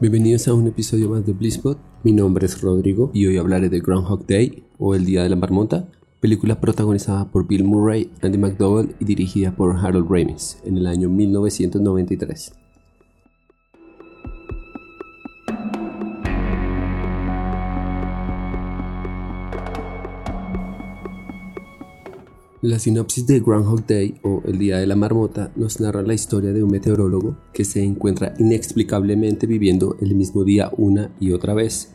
Bienvenidos a un episodio más de Blisspot. Mi nombre es Rodrigo y hoy hablaré de Groundhog Day o El Día de la Marmota, película protagonizada por Bill Murray, Andy McDowell y dirigida por Harold Ramis en el año 1993. La sinopsis de Groundhog Day o El Día de la Marmota nos narra la historia de un meteorólogo que se encuentra inexplicablemente viviendo el mismo día una y otra vez.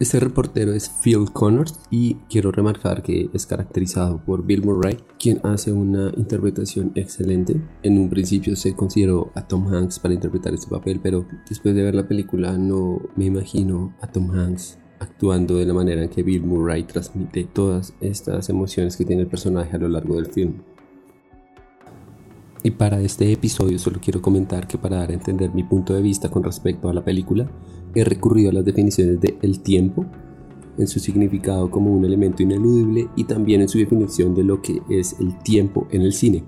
Este reportero es Phil Connors y quiero remarcar que es caracterizado por Bill Murray, quien hace una interpretación excelente. En un principio se consideró a Tom Hanks para interpretar este papel, pero después de ver la película no me imagino a Tom Hanks actuando de la manera en que Bill Murray transmite todas estas emociones que tiene el personaje a lo largo del film. Y para este episodio solo quiero comentar que para dar a entender mi punto de vista con respecto a la película, he recurrido a las definiciones de el tiempo, en su significado como un elemento ineludible y también en su definición de lo que es el tiempo en el cine.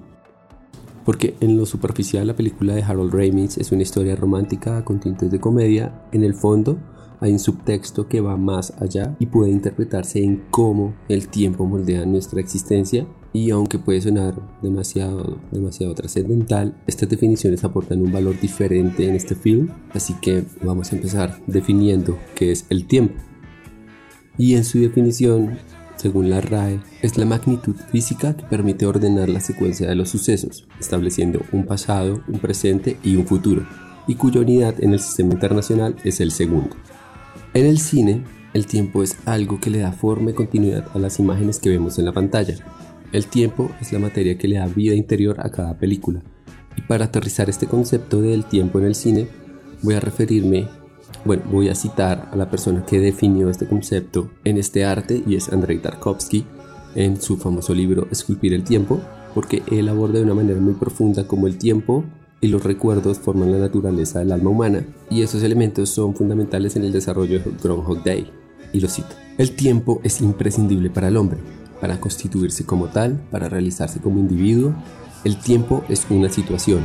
Porque en lo superficial la película de Harold Ramis es una historia romántica con tintes de comedia, en el fondo hay un subtexto que va más allá y puede interpretarse en cómo el tiempo moldea nuestra existencia y aunque puede sonar demasiado, demasiado trascendental, estas definiciones aportan un valor diferente en este film, así que vamos a empezar definiendo qué es el tiempo. Y en su definición, según la RAE, es la magnitud física que permite ordenar la secuencia de los sucesos, estableciendo un pasado, un presente y un futuro, y cuya unidad en el sistema internacional es el segundo. En el cine, el tiempo es algo que le da forma y continuidad a las imágenes que vemos en la pantalla. El tiempo es la materia que le da vida interior a cada película. Y para aterrizar este concepto del tiempo en el cine, voy a referirme, bueno, voy a citar a la persona que definió este concepto en este arte y es Andrei Tarkovsky en su famoso libro Esculpir el tiempo, porque él aborda de una manera muy profunda cómo el tiempo y los recuerdos forman la naturaleza del alma humana, y esos elementos son fundamentales en el desarrollo de Groundhog Day. Y lo cito. El tiempo es imprescindible para el hombre, para constituirse como tal, para realizarse como individuo. El tiempo es una situación,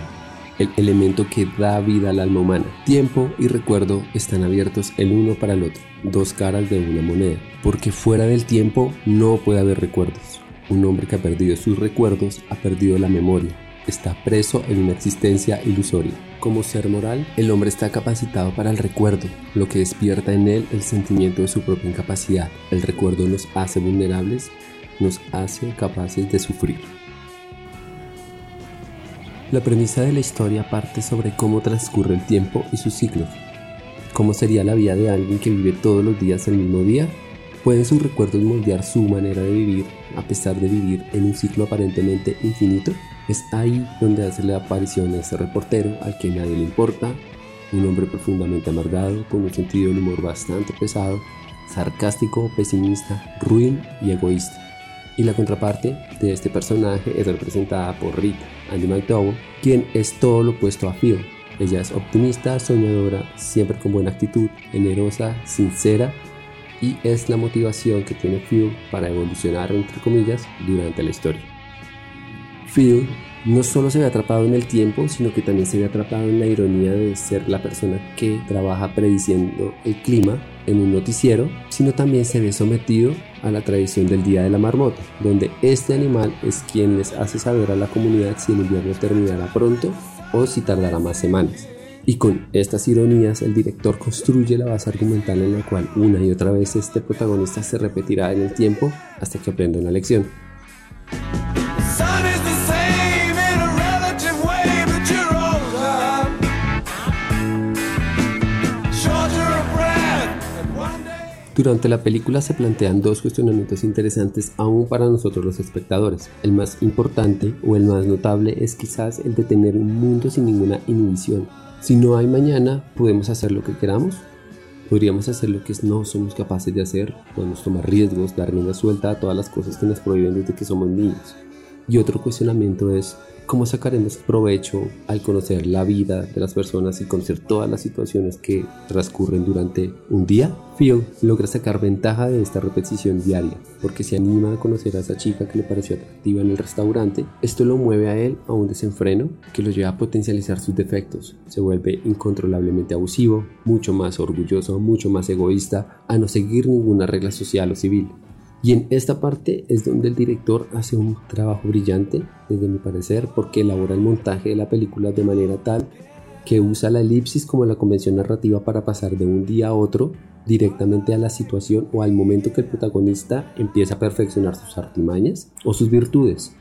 el elemento que da vida al alma humana. Tiempo y recuerdo están abiertos el uno para el otro, dos caras de una moneda, porque fuera del tiempo no puede haber recuerdos. Un hombre que ha perdido sus recuerdos ha perdido la memoria, está preso en una existencia ilusoria. Como ser moral, el hombre está capacitado para el recuerdo, lo que despierta en él el sentimiento de su propia incapacidad. El recuerdo nos hace vulnerables, nos hace capaces de sufrir. La premisa de la historia parte sobre cómo transcurre el tiempo y sus ciclos. ¿Cómo sería la vida de alguien que vive todos los días el mismo día? ¿Pueden sus recuerdos moldear su manera de vivir a pesar de vivir en un ciclo aparentemente infinito? Es ahí donde hace la aparición ese reportero al que nadie le importa, un hombre profundamente amargado, con un sentido del humor bastante pesado, sarcástico, pesimista, ruin y egoísta. Y la contraparte de este personaje es representada por Rita, Andy McDowell, quien es todo lo opuesto a Phil. Ella es optimista, soñadora, siempre con buena actitud, generosa, sincera y es la motivación que tiene Phil para evolucionar, entre comillas, durante la historia. Phil no solo se ve atrapado en el tiempo, sino que también se ve atrapado en la ironía de ser la persona que trabaja prediciendo el clima en un noticiero, sino también se ve sometido a la tradición del Día de la Marmota, donde este animal es quien les hace saber a la comunidad si el invierno terminará pronto o si tardará más semanas. Y con estas ironías el director construye la base argumental en la cual una y otra vez este protagonista se repetirá en el tiempo hasta que aprenda una lección. Durante la película se plantean dos cuestionamientos interesantes aún para nosotros los espectadores. El más importante o el más notable es quizás el de tener un mundo sin ninguna inhibición. Si no hay mañana, ¿podemos hacer lo que queramos? ¿Podríamos hacer lo que no somos capaces de hacer? Podemos tomar riesgos, dar rienda suelta a todas las cosas que nos prohíben desde que somos niños. Y otro cuestionamiento es, ¿cómo sacaremos provecho al conocer la vida de las personas y conocer todas las situaciones que transcurren durante un día? Phil logra sacar ventaja de esta repetición diaria, porque se anima a conocer a esa chica que le pareció atractiva en el restaurante. Esto lo mueve a él a un desenfreno que lo lleva a potencializar sus defectos. Se vuelve incontrolablemente abusivo, mucho más orgulloso, mucho más egoísta, a no seguir ninguna regla social o civil. Y en esta parte es donde el director hace un trabajo brillante, desde mi parecer, porque elabora el montaje de la película de manera tal que usa la elipsis como la convención narrativa para pasar de un día a otro directamente a la situación o al momento que el protagonista empieza a perfeccionar sus artimañas o sus virtudes.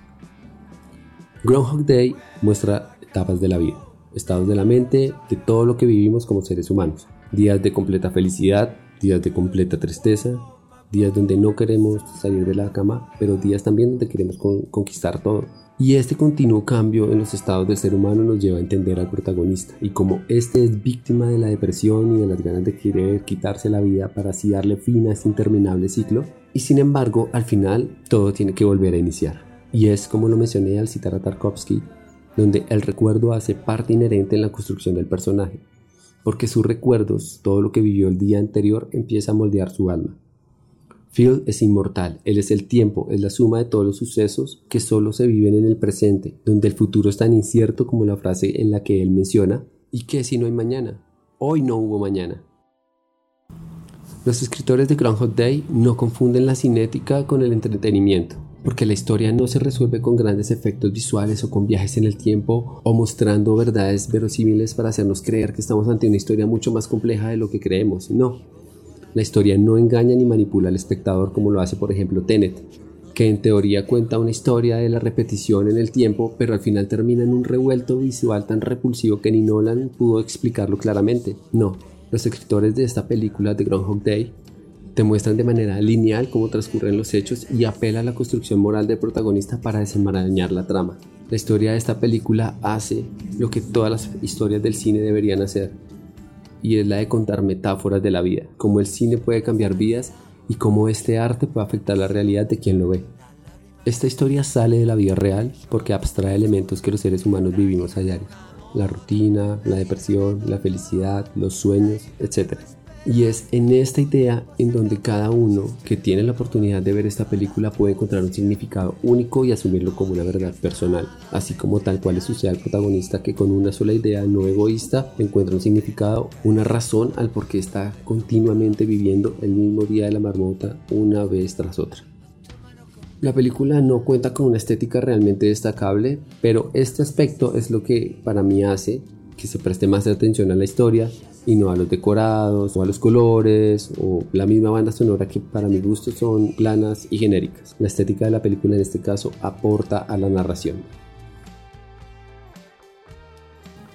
Groundhog Day muestra etapas de la vida, estados de la mente, de todo lo que vivimos como seres humanos, días de completa felicidad, días de completa tristeza, días donde no queremos salir de la cama, pero días también donde queremos conquistar todo. Y este continuo cambio en los estados del ser humano nos lleva a entender al protagonista y como este es víctima de la depresión y de las ganas de querer quitarse la vida para así darle fin a este interminable ciclo, y sin embargo al final todo tiene que volver a iniciar. Y es como lo mencioné al citar a Tarkovsky, donde el recuerdo hace parte inherente en la construcción del personaje, porque sus recuerdos, todo lo que vivió el día anterior, empieza a moldear su alma. Phil es inmortal, él es el tiempo, es la suma de todos los sucesos que solo se viven en el presente, donde el futuro es tan incierto como la frase en la que él menciona, ¿y qué si no hay mañana? Hoy no hubo mañana. Los escritores de Groundhog Day no confunden la cinética con el entretenimiento, porque la historia no se resuelve con grandes efectos visuales o con viajes en el tiempo o mostrando verdades verosímiles para hacernos creer que estamos ante una historia mucho más compleja de lo que creemos, no. La historia no engaña ni manipula al espectador como lo hace por ejemplo Tenet, que en teoría cuenta una historia de la repetición en el tiempo, pero al final termina en un revuelto visual tan repulsivo que ni Nolan pudo explicarlo claramente. No, los escritores de esta película de Groundhog Day te muestran de manera lineal cómo transcurren los hechos y apela a la construcción moral del protagonista para desenmarañar la trama. La historia de esta película hace lo que todas las historias del cine deberían hacer, y es la de contar metáforas de la vida, cómo el cine puede cambiar vidas y cómo este arte puede afectar la realidad de quien lo ve. Esta historia sale de la vida real porque abstrae elementos que los seres humanos vivimos a diario, la rutina, la depresión, la felicidad, los sueños, etc. Y es en esta idea en donde cada uno que tiene la oportunidad de ver esta película puede encontrar un significado único y asumirlo como una verdad personal, así como tal cual le sucede al protagonista que con una sola idea no egoísta encuentra un significado, una razón al por qué está continuamente viviendo el mismo día de la marmota una vez tras otra. La película no cuenta con una estética realmente destacable, pero este aspecto es lo que para mí hace que se preste más atención a la historia y no a los decorados o a los colores o la misma banda sonora que para mi gusto son planas y genéricas. La estética de la película en este caso aporta a la narración.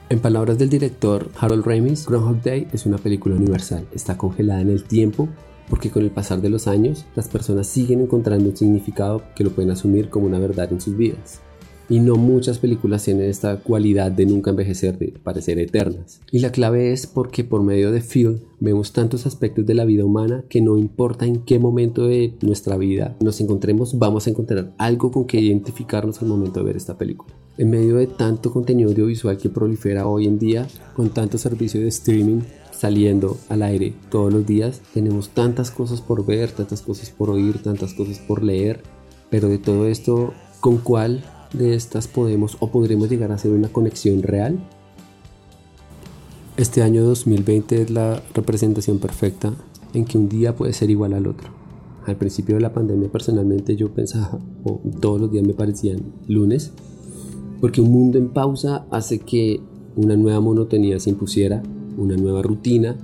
En palabras del director Harold Ramis, Groundhog Day es una película universal, está congelada en el tiempo porque con el pasar de los años las personas siguen encontrando un significado que lo pueden asumir como una verdad en sus vidas y no muchas películas tienen esta cualidad de nunca envejecer, de parecer eternas. Y la clave es porque por medio de Phil vemos tantos aspectos de la vida humana que no importa en qué momento de nuestra vida nos encontremos, vamos a encontrar algo con que identificarnos al momento de ver esta película. En medio de tanto contenido audiovisual que prolifera hoy en día, con tanto servicio de streaming, saliendo al aire todos los días. Tenemos tantas cosas por ver, tantas cosas por oír, tantas cosas por leer, pero de todo esto, ¿con cuál de estas podemos o podremos llegar a hacer una conexión real? Este año 2020 es la representación perfecta en que un día puede ser igual al otro. Al principio de la pandemia personalmente yo pensaba, o todos los días me parecían lunes, porque un mundo en pausa hace que una nueva monotonía se impusiera, una nueva rutina,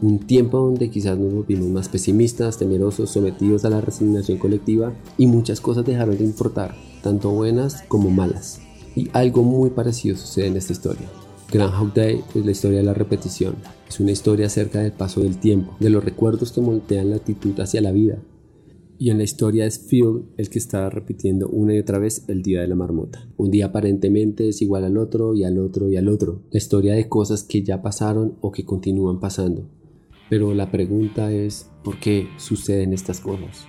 un tiempo donde quizás nos volvimos más pesimistas, temerosos, sometidos a la resignación colectiva y muchas cosas dejaron de importar tanto buenas como malas. Y algo muy parecido sucede en esta historia. Groundhog Day es la historia de la repetición. Es una historia acerca del paso del tiempo, de los recuerdos que moldean la actitud hacia la vida. Y en la historia es Phil el que está repitiendo una y otra vez el día de la marmota. Un día aparentemente es igual al otro y al otro y al otro. La historia de cosas que ya pasaron o que continúan pasando. Pero la pregunta es, ¿por qué suceden estas cosas?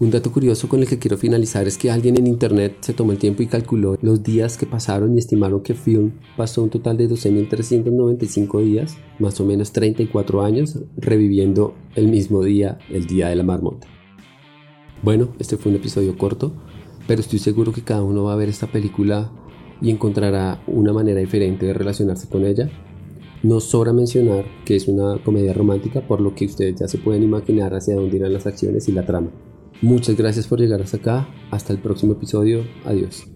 Un dato curioso con el que quiero finalizar es que alguien en internet se tomó el tiempo y calculó los días que pasaron y estimaron que Film pasó un total de 12.395 días, más o menos 34 años, reviviendo el mismo día, el día de la marmota. Bueno, este fue un episodio corto, pero estoy seguro que cada uno va a ver esta película y encontrará una manera diferente de relacionarse con ella. No sobra mencionar que es una comedia romántica, por lo que ustedes ya se pueden imaginar hacia dónde irán las acciones y la trama. Muchas gracias por llegar hasta acá. Hasta el próximo episodio. Adiós.